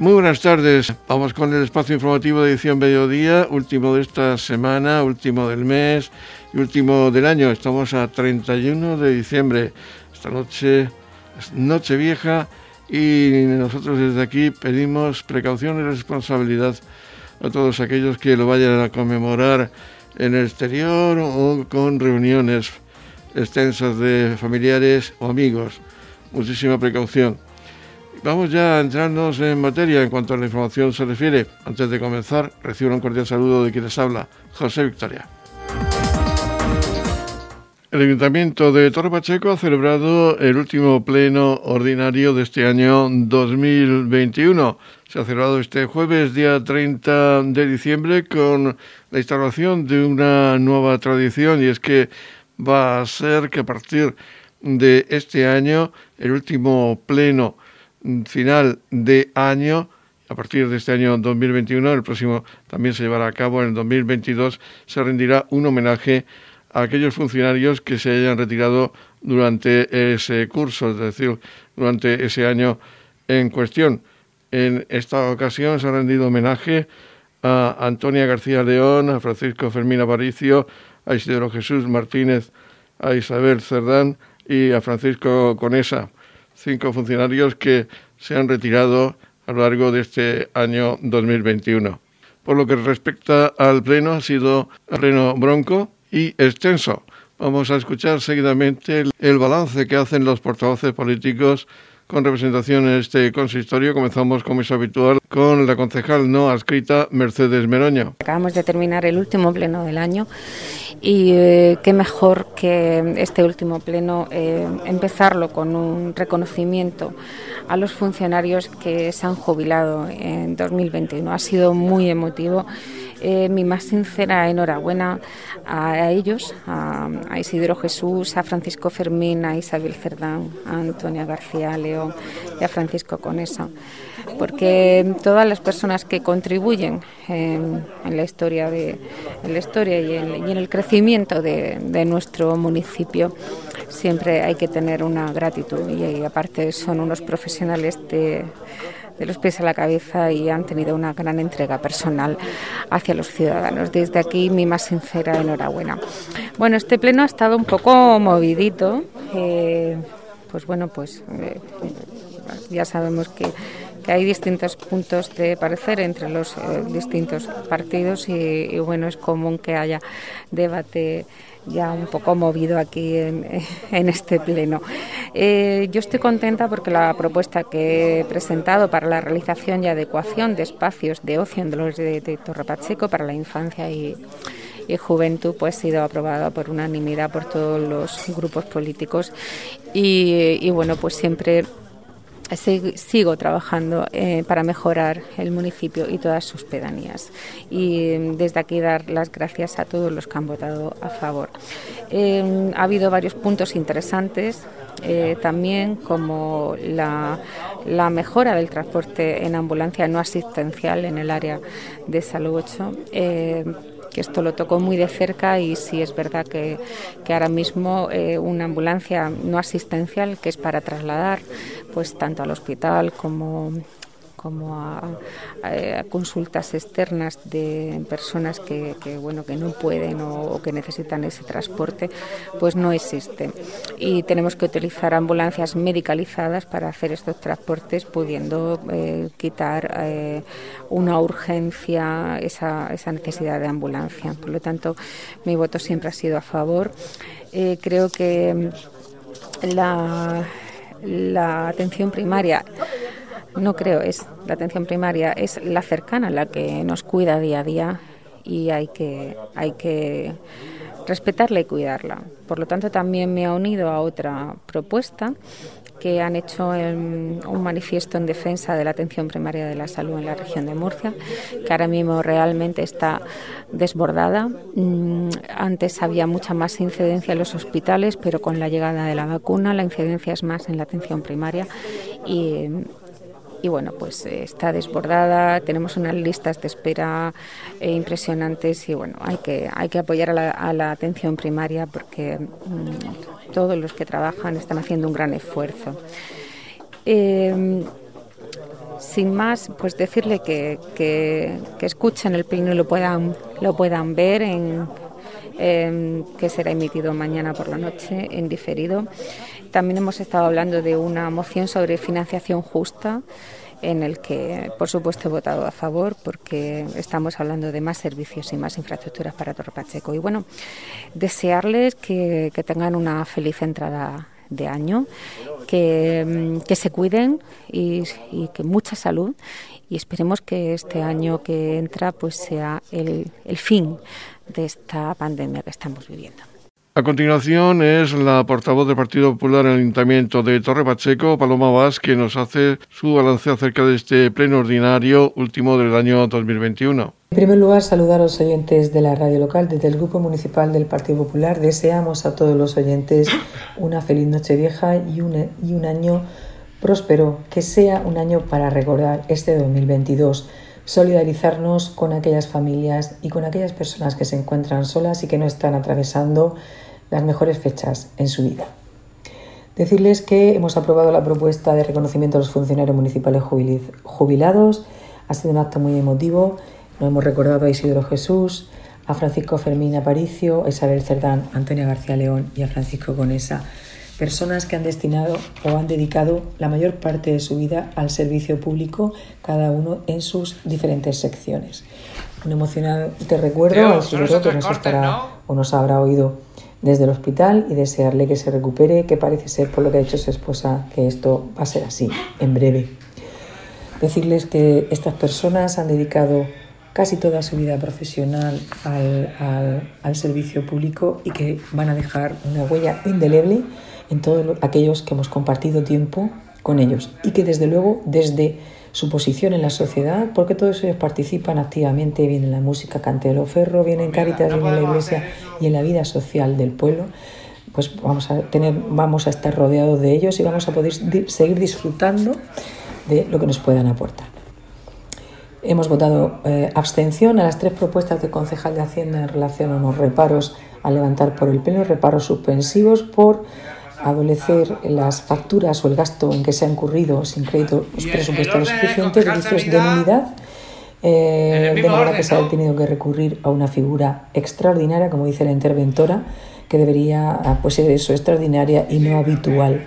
Muy buenas tardes. Vamos con el espacio informativo de edición mediodía, último de esta semana, último del mes y último del año. Estamos a 31 de diciembre. Esta noche es noche vieja y nosotros desde aquí pedimos precaución y responsabilidad a todos aquellos que lo vayan a conmemorar en el exterior o con reuniones extensas de familiares o amigos. Muchísima precaución. Vamos ya a entrarnos en materia en cuanto a la información se refiere. Antes de comenzar, recibo un cordial saludo de quienes habla, José Victoria. El Ayuntamiento de Torre Pacheco ha celebrado el último pleno ordinario de este año 2021. Se ha celebrado este jueves, día 30 de diciembre, con la instalación de una nueva tradición y es que va a ser que a partir de este año, el último pleno final de año, a partir de este año 2021, el próximo también se llevará a cabo. En el 2022, se rendirá un homenaje a aquellos funcionarios que se hayan retirado durante ese curso, es decir, durante ese año en cuestión. En esta ocasión se ha rendido homenaje a Antonia García León, a Francisco Fermín Aparicio, a Isidro Jesús Martínez, a Isabel Cerdán y a Francisco Conesa cinco funcionarios que se han retirado a lo largo de este año 2021. Por lo que respecta al pleno, ha sido un pleno bronco y extenso. Vamos a escuchar seguidamente el, balance que hacen los portavoces políticos con representación en este consistorio. Comenzamos, como es habitual, con la concejal no adscrita Mercedes Meroña. Acabamos de terminar el último pleno del año y eh, qué mejor que este último pleno eh, empezarlo con un reconocimiento a los funcionarios que se han jubilado en 2021. Ha sido muy emotivo. Eh, mi más sincera enhorabuena a, ellos, a, Isidro Jesús, a Francisco Fermín, a Isabel Cerdán, a Antonia García León y a Francisco Conesa, porque todas las personas que contribuyen en, la historia de la historia y en, el crecimiento de, nuestro municipio siempre hay que tener una gratitud y aparte son unos profesionales de de los pies a la cabeza y han tenido una gran entrega personal hacia los ciudadanos. Desde aquí mi más sincera enhorabuena. Bueno, este pleno ha estado un poco movidito. Eh, pues bueno, pues eh, ya sabemos que, hay distintos puntos de parecer entre los eh, distintos partidos y, bueno, es común que haya debate ya un poco movido aquí en, este pleno. Eh, yo estoy contenta porque la propuesta que he presentado para la realización y adecuación de espacios de ocio en Dolores de, de Torre Pacheco para la infancia y, juventud pues ha sido aprobada por unanimidad por todos los grupos políticos y, y bueno pues siempre sigo trabajando eh, para mejorar el municipio y todas sus pedanías. Y mm, desde aquí dar las gracias a todos los que han votado a favor. Eh, ha habido varios puntos interesantes. Eh, también como la, mejora del transporte en ambulancia no asistencial en el área de Salud 8 que esto lo tocó muy de cerca y sí es verdad que, ahora mismo eh, una ambulancia no asistencial que es para trasladar pues tanto al hospital como como a, consultas externas de personas que, bueno que no pueden o, que necesitan ese transporte pues no existe. Y tenemos que utilizar ambulancias medicalizadas para hacer estos transportes pudiendo eh, quitar eh, una urgencia esa, esa necesidad de ambulancia. Por lo tanto mi voto siempre ha sido a favor. Eh, creo que la, la atención primaria no creo, es la atención primaria, es la cercana, la que nos cuida día a día y hay que, hay que respetarla y cuidarla. Por lo tanto, también me ha unido a otra propuesta que han hecho un manifiesto en defensa de la atención primaria de la salud en la región de Murcia, que ahora mismo realmente está desbordada. Mm, antes había mucha más incidencia en los hospitales, pero con la llegada de la vacuna la incidencia es más en la atención primaria y y bueno, pues eh, está desbordada, tenemos unas listas de espera eh, impresionantes y bueno, hay que, hay que apoyar a la, atención primaria porque mm, todos los que trabajan están haciendo un gran esfuerzo. Eh, sin más, pues decirle que, que, escuchen el pleno y lo puedan, lo puedan ver en, que será emitido mañana por la noche en diferido. También hemos estado hablando de una moción sobre financiación justa en el que, por supuesto, he votado a favor porque estamos hablando de más servicios y más infraestructuras para Torre Pacheco. Y bueno, desearles que, tengan una feliz entrada de año, que, mm, se cuiden y, que mucha salud y esperemos que este año que entra pues sea el, el fin de esta pandemia que estamos viviendo. A continuación es la portavoz del Partido Popular en el Ayuntamiento de Torre Pacheco, Paloma Vaz, que nos hace su balance acerca de este pleno ordinario último del año 2021. En primer lugar, saludar a los oyentes de la radio local. Desde el Grupo Municipal del Partido Popular deseamos a todos los oyentes una feliz noche vieja y un, y un año próspero, que sea un año para recordar este 2022 solidarizarnos con aquellas familias y con aquellas personas que se encuentran solas y que no están atravesando las mejores fechas en su vida. Decirles que hemos aprobado la propuesta de reconocimiento a los funcionarios municipales jubilados. Ha sido un acto muy emotivo. Nos hemos recordado a Isidro Jesús, a Francisco Fermín Aparicio, a Isabel Cerdán, a Antonia García León y a Francisco Conesa personas que han destinado o han dedicado la mayor parte de su vida al servicio público, cada uno en sus diferentes secciones. Un emocionante recuerdo al señor que nos estará o nos habrá oído desde el hospital y desearle que se recupere, que parece ser por lo que ha dicho su esposa que esto va a ser así, en breve. Decirles que estas personas han dedicado casi toda su vida profesional al, al servicio público y que van a dejar una huella indeleble en todos aquellos que hemos compartido tiempo con ellos y que desde luego desde su posición en la sociedad, porque todos ellos participan activamente, bien en la música Cantelo Ferro, bien en Caritas, bien en la iglesia y en la vida social del pueblo, pues vamos a tener, vamos a estar rodeados de ellos y vamos a poder seguir disfrutando de lo que nos puedan aportar. Hemos votado eh, abstención a las tres propuestas de concejal de Hacienda en relación a unos reparos a levantar por el pleno, reparos suspensivos por adolecer las facturas o el gasto en que se ha incurrido sin crédito presupuestario suficiente, derechos de nulidad, eh, de manera que se ha tenido que recurrir a una figura extraordinaria, como dice la interventora, que debería ah, pues, ser eso, extraordinaria y no habitual,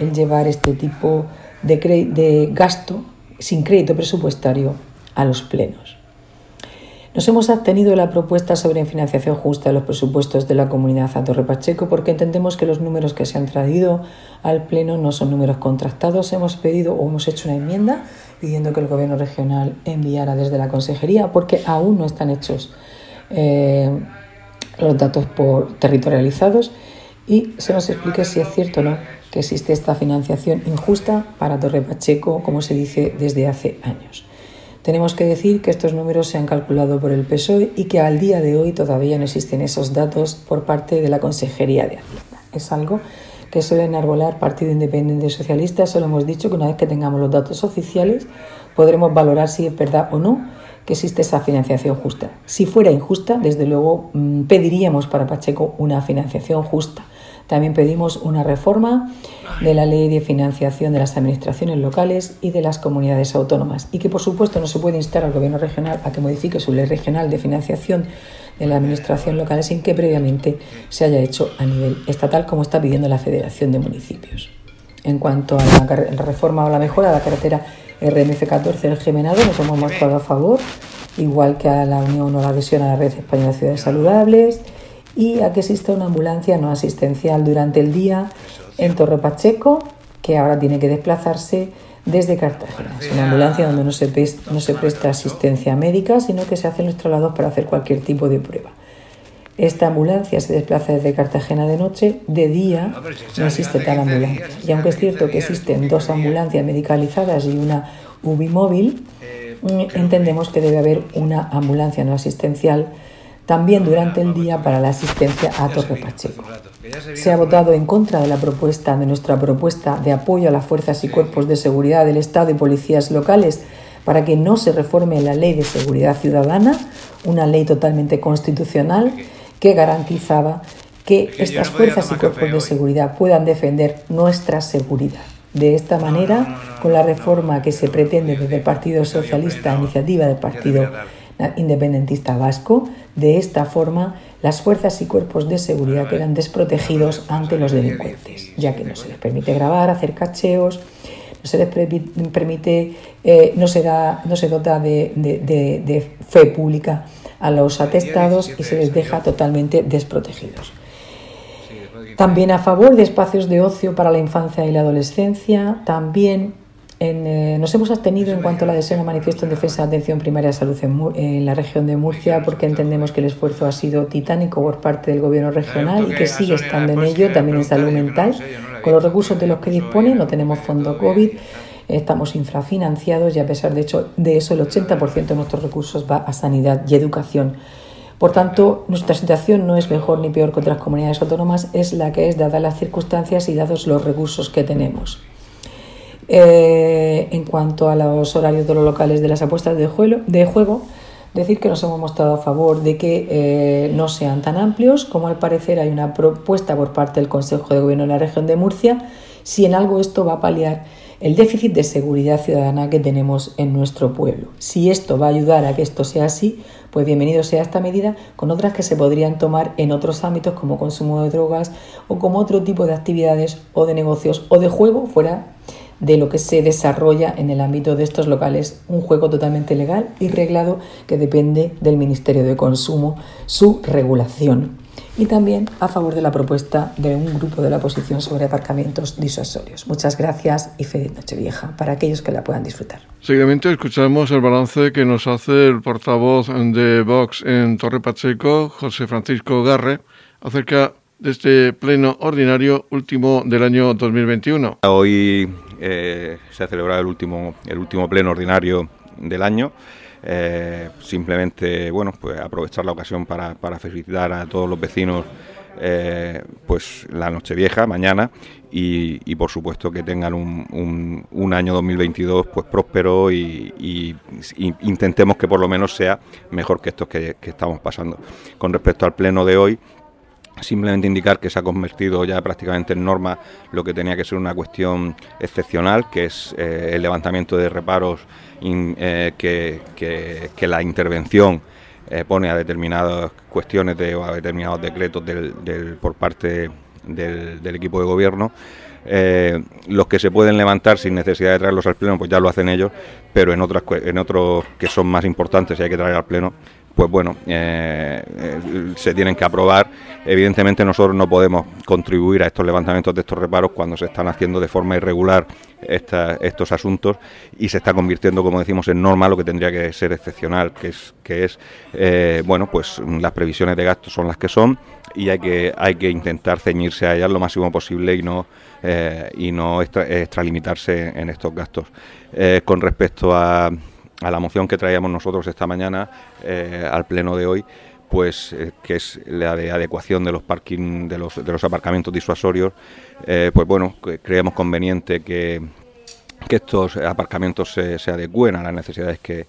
el llevar este tipo de, de gasto sin crédito presupuestario a los plenos. Nos hemos abstenido la propuesta sobre financiación justa de los presupuestos de la comunidad a Torre Pacheco porque entendemos que los números que se han traído al Pleno no son números contrastados. Hemos pedido o hemos hecho una enmienda pidiendo que el Gobierno regional enviara desde la Consejería porque aún no están hechos eh, los datos por territorializados y se nos explique si es cierto o no que existe esta financiación injusta para Torre Pacheco, como se dice desde hace años. Tenemos que decir que estos números se han calculado por el PSOE y que al día de hoy todavía no existen esos datos por parte de la Consejería de Hacienda. Es algo que suele enarbolar Partido Independiente Socialista. Solo hemos dicho que una vez que tengamos los datos oficiales podremos valorar si es verdad o no que existe esa financiación justa. Si fuera injusta, desde luego mm, pediríamos para Pacheco una financiación justa también pedimos una reforma de la ley de financiación de las administraciones locales y de las comunidades autónomas y que por supuesto no se puede instar al gobierno regional a que modifique su ley regional de financiación de la administración local sin que previamente se haya hecho a nivel estatal como está pidiendo la Federación de Municipios. En cuanto a la, reforma o la mejora de la carretera RMF 14 del Gemenado, nos hemos mostrado a favor, igual que a la unión o la adhesión a la Red Española de Ciudades Saludables y a que exista una ambulancia no asistencial durante el día en Torre Pacheco, que ahora tiene que desplazarse desde Cartagena. Es una ambulancia donde no se, no se presta asistencia médica, sino que se hacen los traslados para hacer cualquier tipo de prueba. Esta ambulancia se desplaza desde Cartagena de noche, de día no existe tal ambulancia. Y aunque es cierto que existen dos ambulancias medicalizadas y una UBI móvil, entendemos que debe haber una ambulancia no asistencial también durante el día para la asistencia a Torre Pacheco. Se ha votado en contra de la propuesta de nuestra propuesta de apoyo a las fuerzas y cuerpos de seguridad del Estado y policías locales para que no se reforme la ley de seguridad ciudadana, una ley totalmente constitucional que garantizaba que estas fuerzas y cuerpos de seguridad puedan defender nuestra seguridad. De esta manera, con la reforma que se pretende desde el Partido Socialista, iniciativa del Partido Independentista Vasco, de esta forma las fuerzas y cuerpos de seguridad quedan desprotegidos ante los delincuentes, ya que no se les permite grabar, hacer cacheos, no se les permite, eh, no, se da, no se dota de, de fe pública a los atestados y se les deja totalmente desprotegidos. También a favor de espacios de ocio para la infancia y la adolescencia. También eh, nos hemos abstenido en cuanto a la adhesión a manifiesto en defensa de atención primaria de salud en, la región de Murcia porque entendemos que el esfuerzo ha sido titánico por parte del gobierno regional y que sigue estando en ello, también en salud mental. Con los recursos de los que dispone, no tenemos fondo COVID, estamos infrafinanciados y a pesar de, hecho, de eso el 80% de nuestros recursos va a sanidad y educación. Por tanto, nuestra situación no es mejor ni peor que otras comunidades autónomas, es la que es dadas las circunstancias y dados los recursos que tenemos. Eh, en cuanto a los horarios de los locales de las apuestas de juego, decir que nos hemos mostrado a favor de que eh, no sean tan amplios, como al parecer hay una propuesta por parte del Consejo de Gobierno de la región de Murcia, si en algo esto va a paliar el déficit de seguridad ciudadana que tenemos en nuestro pueblo. Si esto va a ayudar a que esto sea así, pues bienvenido sea esta medida con otras que se podrían tomar en otros ámbitos como consumo de drogas o como otro tipo de actividades o de negocios o de juego fuera de lo que se desarrolla en el ámbito de estos locales, un juego totalmente legal y reglado que depende del Ministerio de Consumo, su regulación. Y también a favor de la propuesta de un grupo de la oposición sobre aparcamientos disuasorios. Muchas gracias y feliz Nochevieja para aquellos que la puedan disfrutar. Seguidamente escuchamos el balance que nos hace el portavoz de Vox en Torre Pacheco, José Francisco Garre, acerca de este pleno ordinario último del año 2021. Hoy eh, se ha celebrado el último, el último pleno ordinario del año. Eh, simplemente, bueno, pues aprovechar la ocasión para, felicitar a todos los vecinos eh, pues la Nochevieja mañana y, por supuesto que tengan un, un, año 2022 pues próspero y, intentemos que por lo menos sea mejor que estos que, estamos pasando. Con respecto al pleno de hoy, simplemente indicar que se ha convertido ya prácticamente en norma lo que tenía que ser una cuestión excepcional, que es eh, el levantamiento de reparos eh, que, la intervención eh, pone a determinadas cuestiones de, o a determinados decretos por parte del, equipo de gobierno. Los que se pueden levantar sin necesidad de traerlos al pleno, pues ya lo hacen ellos, pero en otras en otros que son más importantes y hay que traer al pleno, pues bueno, eh, eh, se tienen que aprobar. Evidentemente nosotros no podemos contribuir a estos levantamientos de estos reparos cuando se están haciendo de forma irregular estos asuntos y se está convirtiendo, como decimos, en norma lo que tendría que ser excepcional, que es, que es eh, bueno, pues las previsiones de gastos son las que son y hay que, hay que intentar ceñirse a ellas lo máximo posible y no, y no extralimitarse en estos gastos. con respecto a a la moción que traíamos nosotros esta mañana eh, al pleno de hoy, pues eh, que es la de adecuación de los parking, de los, de los aparcamientos disuasorios, eh, pues bueno, creemos conveniente que, estos aparcamientos se, se adecúen a las necesidades que,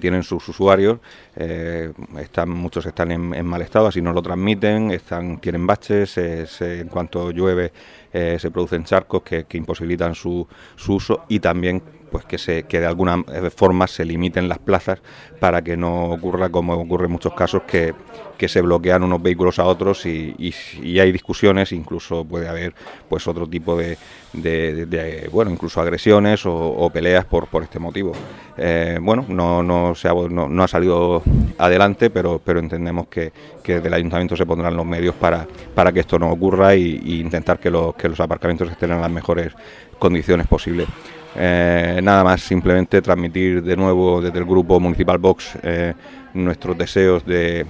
tienen sus usuarios. están, muchos están en, mal estado, así no lo transmiten, están, tienen baches, en cuanto llueve se producen charcos que, imposibilitan su, uso y también pues que, se, que de alguna eh, forma se limiten las plazas para que no ocurra como ocurre en muchos casos que, se bloquean unos vehículos a otros y, y, hay discusiones, incluso puede haber pues otro tipo de, de, bueno, incluso agresiones o, peleas por, por este motivo. Eh, bueno, no, no, se ha, no, ha salido adelante, pero, pero entendemos que, que del ayuntamiento se pondrán los medios para, para que esto no ocurra y, intentar que los, que los aparcamientos estén en las mejores condiciones posibles. Eh, nada más, simplemente transmitir de nuevo desde el grupo Municipal Box eh, nuestros deseos de,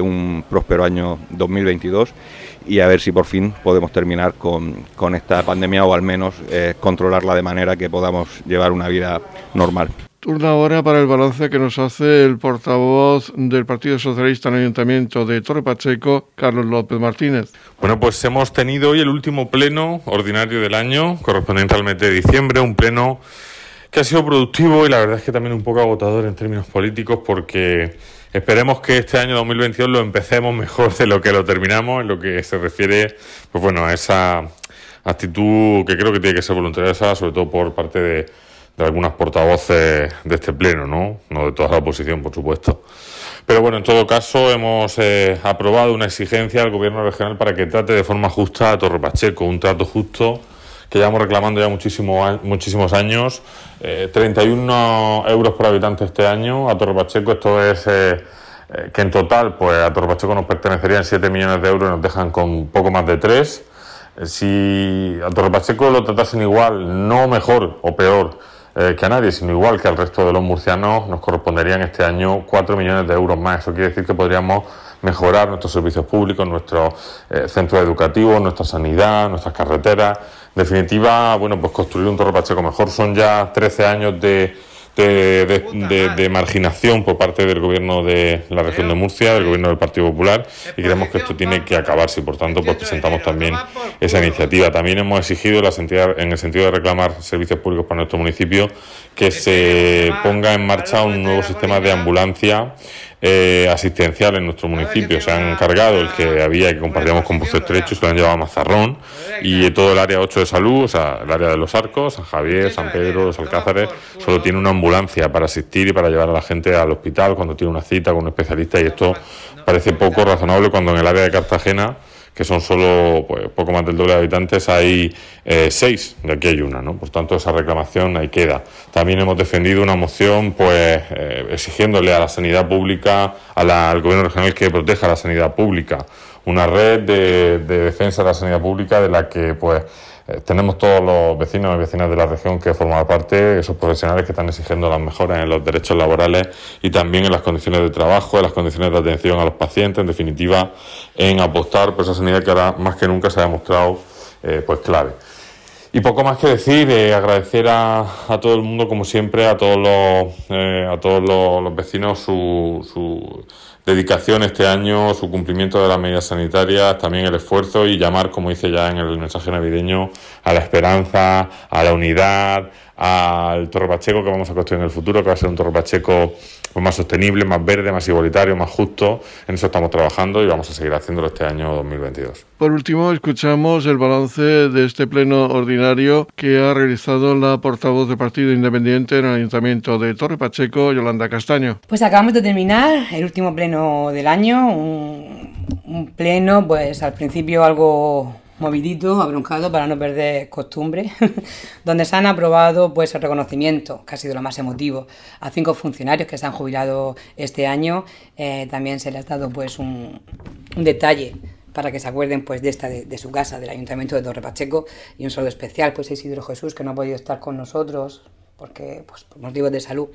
un próspero año 2022 y a ver si por fin podemos terminar con, esta pandemia o al menos eh, controlarla de manera que podamos llevar una vida normal. Turno ahora para el balance que nos hace el portavoz del Partido Socialista en el Ayuntamiento de Torre Pacheco, Carlos López Martínez. Bueno, pues hemos tenido hoy el último pleno ordinario del año, correspondiente al mes de diciembre, un pleno que ha sido productivo y la verdad es que también un poco agotador en términos políticos porque esperemos que este año 2022 lo empecemos mejor de lo que lo terminamos en lo que se refiere, pues bueno, a esa actitud que creo que tiene que ser voluntariosa, sobre todo por parte de, algunas portavoces de este pleno, ¿no? No de toda la oposición, por supuesto. Pero bueno, en todo caso, hemos eh, aprobado una exigencia al Gobierno regional para que trate de forma justa a Torre Pacheco, un trato justo que llevamos reclamando ya muchísimos muchísimos años. 31 eh, euros por habitante este año a Torre Pacheco, esto es eh, que en total pues a Torre Pacheco nos pertenecerían 7 millones de euros y nos dejan con poco más de 3. Si a Torre Pacheco lo tratasen igual, no mejor o peor, eh, que a nadie, sino igual que al resto de los murcianos, nos corresponderían este año 4 millones de euros más. Eso quiere decir que podríamos mejorar nuestros servicios públicos, nuestros eh, centros educativos, nuestra sanidad, nuestras carreteras. En definitiva, bueno, pues construir un Torre Pacheco mejor. Son ya 13 años de de, marginación por parte del gobierno de la región de Murcia, del gobierno del Partido Popular, y creemos que esto tiene que acabarse y por tanto pues presentamos también esa iniciativa. También hemos exigido en el sentido de reclamar servicios públicos para nuestro municipio que se ponga en marcha un nuevo sistema de ambulancia eh, asistencial en nuestro municipio. Se han encargado el que había que compartíamos con Pozo Estrecho, se lo han llevado a Mazarrón y todo el área 8 de salud, o sea, el área de los Arcos, San Javier, San Pedro, los Alcázares, solo tiene una ambulancia para asistir y para llevar a la gente al hospital cuando tiene una cita con un especialista y esto parece poco razonable cuando en el área de Cartagena que son solo pues, poco más del doble de habitantes, hay eh, seis, de aquí hay una, ¿no? Por tanto, esa reclamación ahí queda. También hemos defendido una moción, pues, eh, exigiéndole a la sanidad pública, al gobierno regional que proteja la sanidad pública, una red de defensa de la sanidad pública de la que, pues, eh, tenemos todos los vecinos y vecinas de la región que forman parte, esos profesionales que están exigiendo las mejoras en los derechos laborales y también en las condiciones de trabajo, en las condiciones de atención a los pacientes, en definitiva, en apostar por esa sanidad que ahora más que nunca se ha demostrado eh, pues clave. Y poco más que decir, eh, agradecer a, todo el mundo, como siempre, a todos los, a todos los, vecinos su, su dedicación este año, su cumplimiento de las medidas sanitarias, también el esfuerzo y llamar, como dice ya en el mensaje navideño, a la esperanza, a la unidad, al Torre Pacheco que vamos a construir en el futuro, que va a ser un Torre Pacheco pues, más sostenible, más verde, más igualitario, más justo. En eso estamos trabajando y vamos a seguir haciéndolo este año 2022. Por último, escuchamos el balance de este pleno ordinario que ha realizado la portavoz del Partido Independiente en el Ayuntamiento de Torre Pacheco, Yolanda Castaño. Pues acabamos de terminar el último pleno del año, un, un pleno, pues al principio algo movidito, abroncado para no perder costumbre, donde se han aprobado pues el reconocimiento, que ha sido lo más emotivo, a cinco funcionarios que se han jubilado este año. Eh, también se les ha dado pues un, detalle para que se acuerden pues de esta de, su casa, del Ayuntamiento de Torre Pacheco, y un saludo especial pues a Isidro Jesús, que no ha podido estar con nosotros porque pues, por motivos de salud.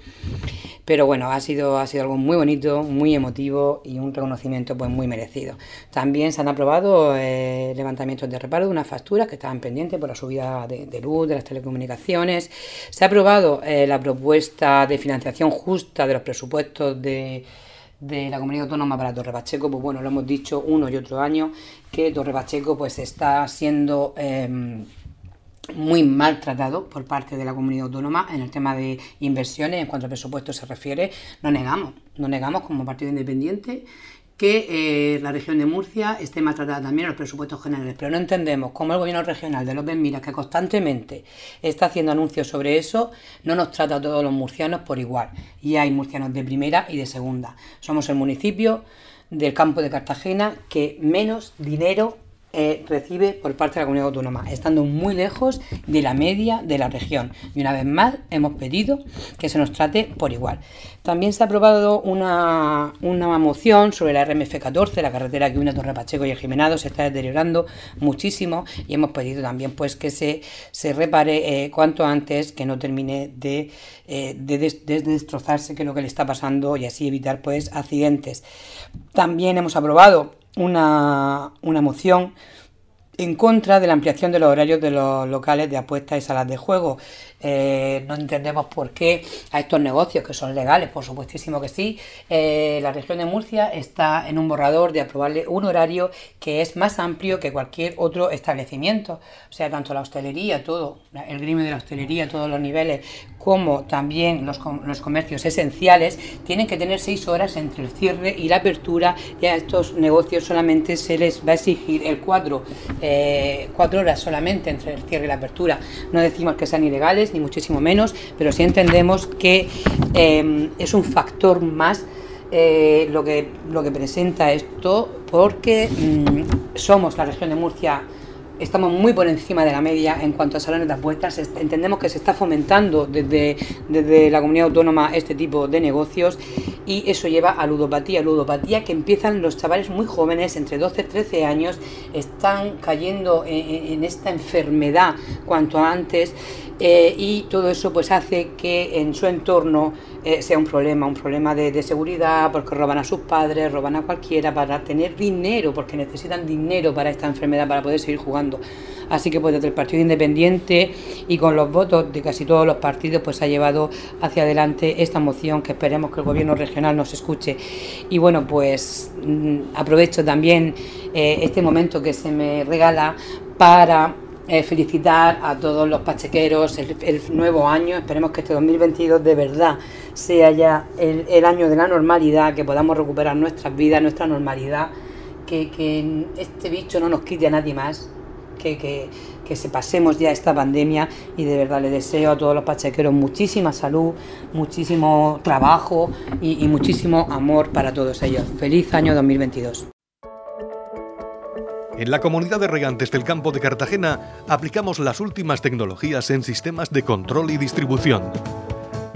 Pero bueno, ha sido, ha sido algo muy bonito, muy emotivo y un reconocimiento pues muy merecido. También se han aprobado eh, levantamientos de reparo de unas facturas que estaban pendientes por la subida de, luz, de las telecomunicaciones. Se ha aprobado eh, la propuesta de financiación justa de los presupuestos de de la comunidad autónoma para Torre Pacheco, pues bueno, lo hemos dicho uno y otro año, que Torre Pacheco pues está siendo em, muy maltratado por parte de la comunidad autónoma en el tema de inversiones, en cuanto al presupuesto se refiere, no negamos, no negamos como partido independiente que eh, la región de Murcia esté maltratada también en los presupuestos generales, pero no entendemos cómo el gobierno regional de López Miras, que constantemente está haciendo anuncios sobre eso, no nos trata a todos los murcianos por igual. Y hay murcianos de primera y de segunda. Somos el municipio del campo de Cartagena que menos dinero eh, recibe por parte de la comunidad autónoma, estando muy lejos de la media de la región. Y una vez más hemos pedido que se nos trate por igual. También se ha aprobado una, moción sobre la RMF 14, la carretera que une a Torre Pacheco y el Jimenado, se está deteriorando muchísimo y hemos pedido también pues que se, se repare eh, cuanto antes, que no termine de, eh, de, destrozarse, que es lo que le está pasando y así evitar pues accidentes. También hemos aprobado una, una moción en contra de la ampliación de los horarios de los locales de apuestas y salas de juego. eh, no entendemos por qué a estos negocios que son legales, por supuestísimo que sí, eh, la región de Murcia está en un borrador de aprobarle un horario que es más amplio que cualquier otro establecimiento. O sea, tanto la hostelería, todo, el gremio de la hostelería, todos los niveles, como también los, los comercios esenciales, tienen que tener seis horas entre el cierre y la apertura y a estos negocios solamente se les va a exigir el cuatro, eh, cuatro horas solamente entre el cierre y la apertura. No decimos que sean ilegales, ni muchísimo menos, pero sí entendemos que eh, es un factor más eh, lo, que, lo que presenta esto porque mm, somos la región de Murcia estamos muy por encima de la media en cuanto a salones de apuestas. Entendemos que se está fomentando desde, desde la comunidad autónoma este tipo de negocios y eso lleva a ludopatía. Ludopatía que empiezan los chavales muy jóvenes, entre 12 y 13 años, están cayendo en, esta enfermedad cuanto antes eh, y todo eso pues hace que en su entorno eh, sea un problema, un problema de, de, seguridad, porque roban a sus padres, roban a cualquiera para tener dinero, porque necesitan dinero para esta enfermedad, para poder seguir jugando. Así que pues desde el Partido Independiente y con los votos de casi todos los partidos pues ha llevado hacia adelante esta moción que esperemos que el gobierno regional nos escuche. Y bueno pues mm, aprovecho también eh, este momento que se me regala para eh, felicitar a todos los pachequeros el, nuevo año. Esperemos que este 2022 de verdad sea ya el, año de la normalidad, que podamos recuperar nuestras vidas, nuestra normalidad, que, que este bicho no nos quite a nadie más, que, que, que, se pasemos ya esta pandemia y de verdad le deseo a todos los pachequeros muchísima salud, muchísimo trabajo y, y muchísimo amor para todos ellos. Feliz año 2022. En la comunidad de regantes del campo de Cartagena aplicamos las últimas tecnologías en sistemas de control y distribución,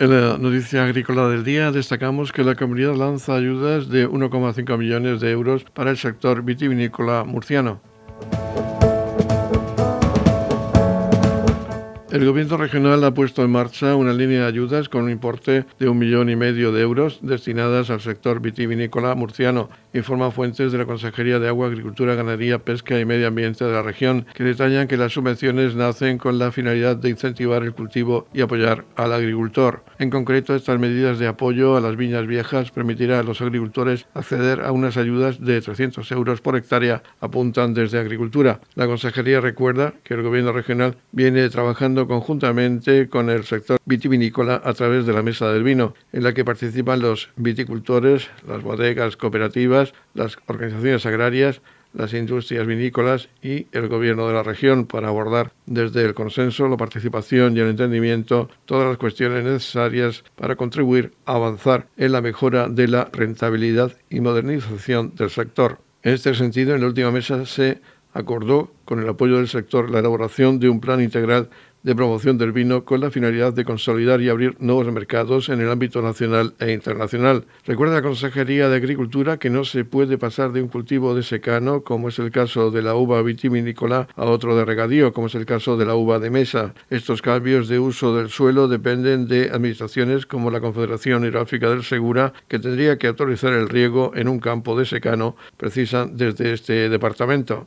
En la noticia agrícola del día destacamos que la comunidad lanza ayudas de 1,5 millones de euros para el sector vitivinícola murciano. El gobierno regional ha puesto en marcha una línea de ayudas con un importe de un millón y medio de euros destinadas al sector vitivinícola murciano, informa fuentes de la Consejería de Agua, Agricultura, Ganadería, Pesca y Medio Ambiente de la región, que detallan que las subvenciones nacen con la finalidad de incentivar el cultivo y apoyar al agricultor. En concreto, estas medidas de apoyo a las viñas viejas permitirá a los agricultores acceder a unas ayudas de 300 euros por hectárea, apuntan desde Agricultura. La Consejería recuerda que el gobierno regional viene trabajando conjuntamente con el sector vitivinícola a través de la Mesa del Vino, en la que participan los viticultores, las bodegas cooperativas, las organizaciones agrarias, las industrias vinícolas y el gobierno de la región para abordar desde el consenso, la participación y el entendimiento todas las cuestiones necesarias para contribuir a avanzar en la mejora de la rentabilidad y modernización del sector. En este sentido, en la última mesa se acordó, con el apoyo del sector, la elaboración de un plan integral de promoción del vino con la finalidad de consolidar y abrir nuevos mercados en el ámbito nacional e internacional. Recuerda la Consejería de Agricultura que no se puede pasar de un cultivo de secano, como es el caso de la uva vitivinícola, a otro de regadío, como es el caso de la uva de mesa. Estos cambios de uso del suelo dependen de administraciones como la Confederación Hidrográfica del Segura, que tendría que autorizar el riego en un campo de secano, precisan desde este departamento.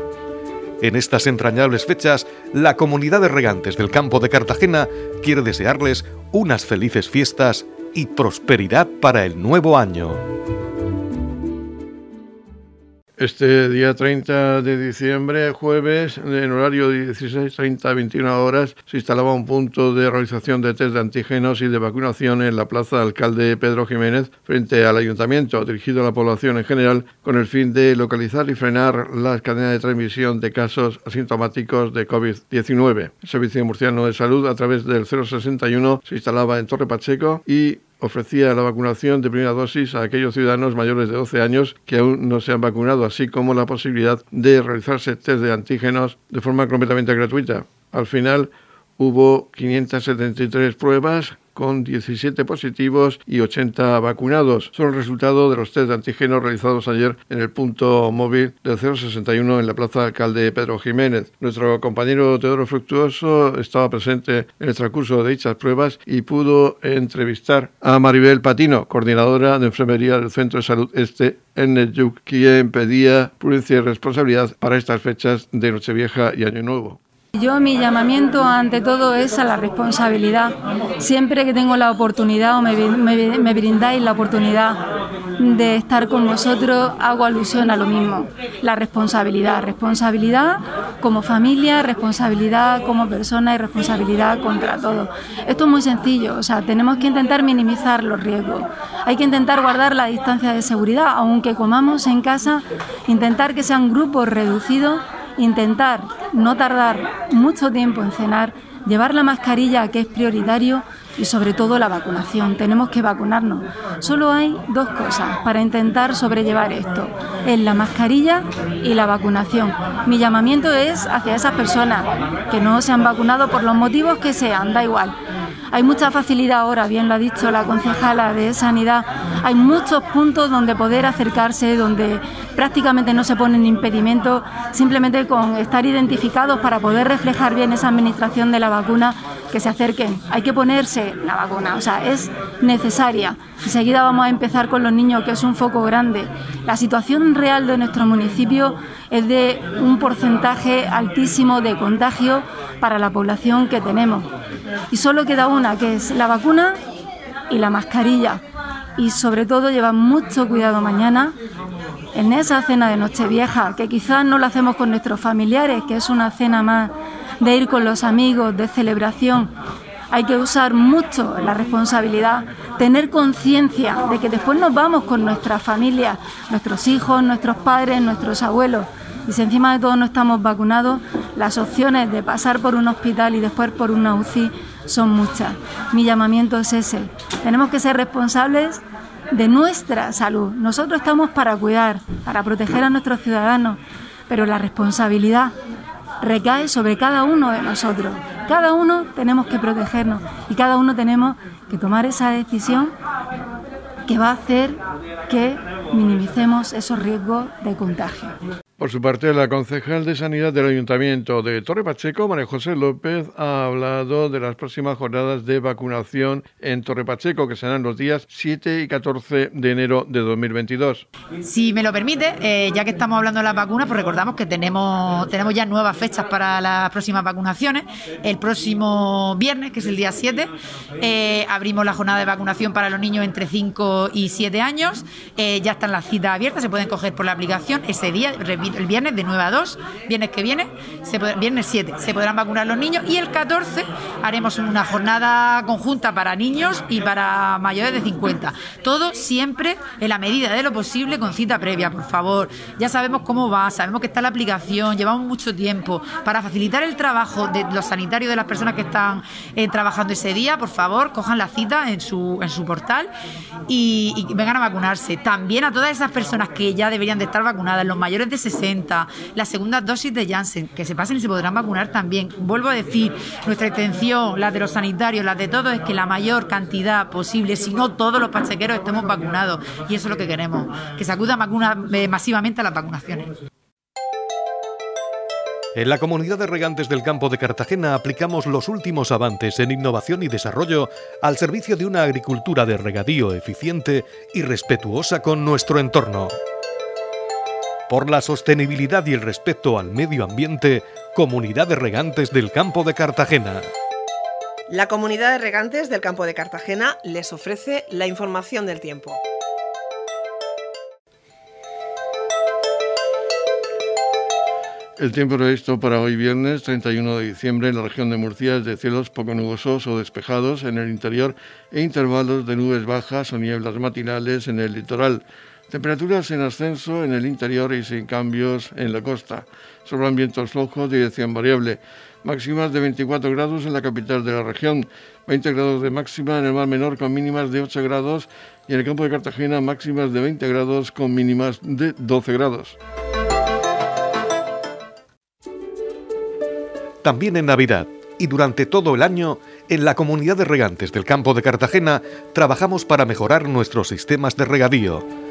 En estas entrañables fechas, la comunidad de regantes del campo de Cartagena quiere desearles unas felices fiestas y prosperidad para el nuevo año. Este día 30 de diciembre, jueves, en horario de 16.30 a 21 horas, se instalaba un punto de realización de test de antígenos y de vacunación en la Plaza Alcalde Pedro Jiménez frente al Ayuntamiento, dirigido a la población en general, con el fin de localizar y frenar las cadenas de transmisión de casos asintomáticos de COVID-19. El Servicio Murciano de Salud, a través del 061, se instalaba en Torre Pacheco y ofrecía la vacunación de primera dosis a aquellos ciudadanos mayores de 12 años que aún no se han vacunado, así como la posibilidad de realizarse test de antígenos de forma completamente gratuita. Al final hubo 573 pruebas con 17 positivos y 80 vacunados. Son el resultado de los test de antígenos realizados ayer en el punto móvil del 061 en la Plaza Alcalde Pedro Jiménez. Nuestro compañero Teodoro Fructuoso estaba presente en el transcurso de dichas pruebas y pudo entrevistar a Maribel Patino, coordinadora de enfermería del Centro de Salud Este en Nejuk, quien pedía prudencia y responsabilidad para estas fechas de Nochevieja y Año Nuevo. Yo mi llamamiento ante todo es a la responsabilidad. Siempre que tengo la oportunidad o me, brindáis la oportunidad de estar con vosotros, hago alusión a lo mismo. La responsabilidad. Responsabilidad como familia, responsabilidad como persona y responsabilidad contra todo. Esto es muy sencillo. O sea, tenemos que intentar minimizar los riesgos. Hay que intentar guardar la distancia de seguridad, aunque comamos en casa, intentar que sean grupos reducidos intentar no tardar mucho tiempo en cenar, llevar la mascarilla que es prioritario y sobre todo la vacunación. Tenemos que vacunarnos. Solo hay dos cosas para intentar sobrellevar esto. Es la mascarilla y la vacunación. Mi llamamiento es hacia esas personas que no se han vacunado por los motivos que sean, da igual. Hay mucha facilidad ahora, bien lo ha dicho la concejala de Sanidad, hay muchos puntos donde poder acercarse, donde prácticamente no se ponen impedimentos, simplemente con estar identificados para poder reflejar bien esa administración de la vacuna, que se acerquen. Hay que ponerse la vacuna, o sea, es necesaria. Enseguida vamos a empezar con los niños, que es un foco grande. La situación real de nuestro municipio es de un porcentaje altísimo de contagio para la población que tenemos. Y solo queda una, que es la vacuna y la mascarilla. Y sobre todo llevar mucho cuidado mañana en esa cena de Nochevieja, que quizás no la hacemos con nuestros familiares, que es una cena más de ir con los amigos, de celebración. Hay que usar mucho la responsabilidad, tener conciencia de que después nos vamos con nuestra familia, nuestros hijos, nuestros padres, nuestros abuelos. Y si encima de todo no estamos vacunados, las opciones de pasar por un hospital y después por una UCI son muchas. Mi llamamiento es ese. Tenemos que ser responsables de nuestra salud. Nosotros estamos para cuidar, para proteger a nuestros ciudadanos, pero la responsabilidad recae sobre cada uno de nosotros. Cada uno tenemos que protegernos y cada uno tenemos que tomar esa decisión que va a hacer que minimicemos esos riesgos de contagio. Por su parte, la concejal de Sanidad del Ayuntamiento de Torre Pacheco, María José López, ha hablado de las próximas jornadas de vacunación en Torre Pacheco, que serán los días 7 y 14 de enero de 2022. Si me lo permite, eh, ya que estamos hablando de las vacunas, pues recordamos que tenemos, tenemos ya nuevas fechas para las próximas vacunaciones. El próximo viernes, que es el día 7, eh, abrimos la jornada de vacunación para los niños entre 5 y 7 años. Eh, ya están las citas abiertas, se pueden coger por la aplicación. Ese día, el viernes de 9 a 2, viernes que viene, se viernes 7, se podrán vacunar los niños y el 14 haremos una jornada conjunta para niños y para mayores de 50. Todo siempre en la medida de lo posible con cita previa, por favor. Ya sabemos cómo va, sabemos que está la aplicación, llevamos mucho tiempo. Para facilitar el trabajo de los sanitarios de las personas que están eh, trabajando ese día, por favor, cojan la cita en su, en su portal y, y vengan a vacunarse. También a todas esas personas que ya deberían de estar vacunadas, los mayores de 60 la segunda dosis de Janssen, que se pasen y se podrán vacunar también. Vuelvo a decir, nuestra intención, la de los sanitarios, la de todos, es que la mayor cantidad posible, si no todos los pachequeros estemos vacunados. Y eso es lo que queremos, que se acuda eh, masivamente a las vacunaciones. En la comunidad de regantes del campo de Cartagena aplicamos los últimos avances en innovación y desarrollo al servicio de una agricultura de regadío eficiente y respetuosa con nuestro entorno por la sostenibilidad y el respeto al medio ambiente, Comunidad de Regantes del Campo de Cartagena. La Comunidad de Regantes del Campo de Cartagena les ofrece la información del tiempo. El tiempo previsto para hoy viernes 31 de diciembre en la región de Murcia es de cielos poco nubosos o despejados en el interior e intervalos de nubes bajas o nieblas matinales en el litoral. Temperaturas en ascenso en el interior y sin cambios en la costa. Sobran vientos flojos dirección variable. Máximas de 24 grados en la capital de la región. 20 grados de máxima en el mar menor con mínimas de 8 grados y en el campo de Cartagena máximas de 20 grados con mínimas de 12 grados. También en Navidad y durante todo el año, en la comunidad de regantes del campo de Cartagena trabajamos para mejorar nuestros sistemas de regadío.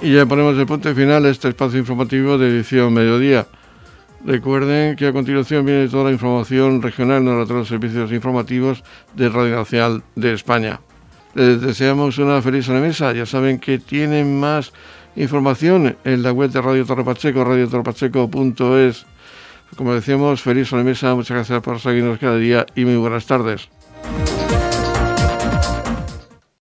Y ya ponemos el punto final a este espacio informativo de edición mediodía. Recuerden que a continuación viene toda la información regional de los servicios informativos de Radio Nacional de España. Les deseamos una feliz sobremesa. Ya saben que tienen más información en la web de Radio Torre Pacheco, radiotorrepacheco.es. Como decíamos, feliz sobremesa. Muchas gracias por seguirnos cada día y muy buenas tardes.